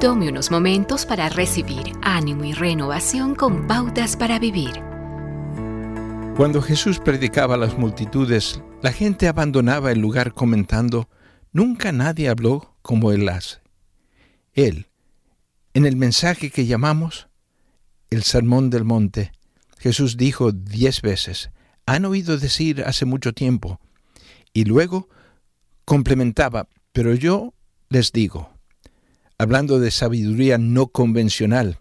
Tome unos momentos para recibir ánimo y renovación con pautas para vivir. Cuando Jesús predicaba a las multitudes, la gente abandonaba el lugar comentando, Nunca nadie habló como él hace. Él, en el mensaje que llamamos el Sermón del Monte, Jesús dijo diez veces, han oído decir hace mucho tiempo, y luego complementaba, pero yo les digo, hablando de sabiduría no convencional.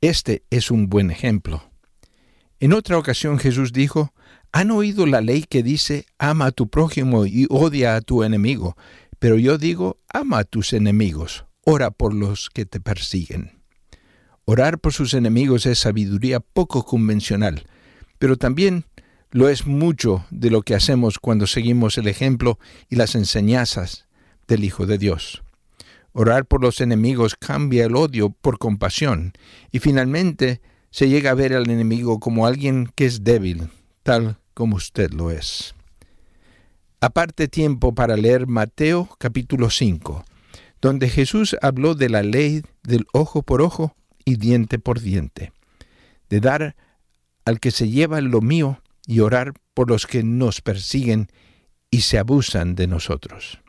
Este es un buen ejemplo. En otra ocasión Jesús dijo, han oído la ley que dice, ama a tu prójimo y odia a tu enemigo, pero yo digo, ama a tus enemigos, ora por los que te persiguen. Orar por sus enemigos es sabiduría poco convencional, pero también lo es mucho de lo que hacemos cuando seguimos el ejemplo y las enseñanzas del Hijo de Dios. Orar por los enemigos cambia el odio por compasión y finalmente se llega a ver al enemigo como alguien que es débil, tal como usted lo es. Aparte tiempo para leer Mateo capítulo 5, donde Jesús habló de la ley del ojo por ojo y diente por diente, de dar al que se lleva lo mío y orar por los que nos persiguen y se abusan de nosotros.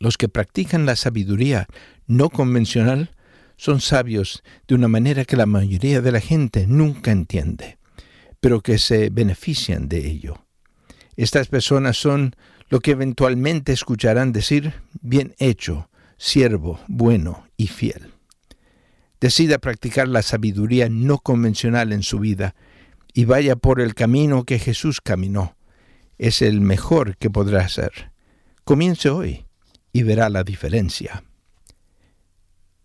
Los que practican la sabiduría no convencional son sabios de una manera que la mayoría de la gente nunca entiende, pero que se benefician de ello. Estas personas son lo que eventualmente escucharán decir, bien hecho, siervo, bueno y fiel. Decida practicar la sabiduría no convencional en su vida y vaya por el camino que Jesús caminó. Es el mejor que podrá hacer. Comience hoy y verá la diferencia.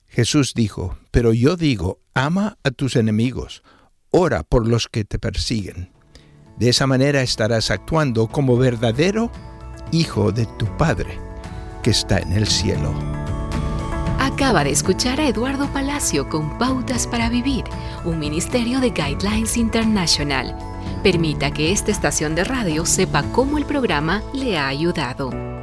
Jesús dijo, pero yo digo, ama a tus enemigos, ora por los que te persiguen. De esa manera estarás actuando como verdadero hijo de tu Padre, que está en el cielo. Acaba de escuchar a Eduardo Palacio con Pautas para Vivir, un ministerio de Guidelines International. Permita que esta estación de radio sepa cómo el programa le ha ayudado.